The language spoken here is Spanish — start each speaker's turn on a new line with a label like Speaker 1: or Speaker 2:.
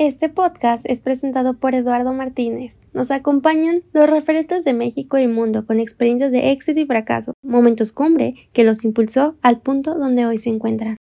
Speaker 1: Este podcast es presentado por Eduardo Martínez. Nos acompañan los referentes de México y mundo con experiencias de éxito y fracaso, momentos cumbre que los impulsó al punto donde hoy se encuentran.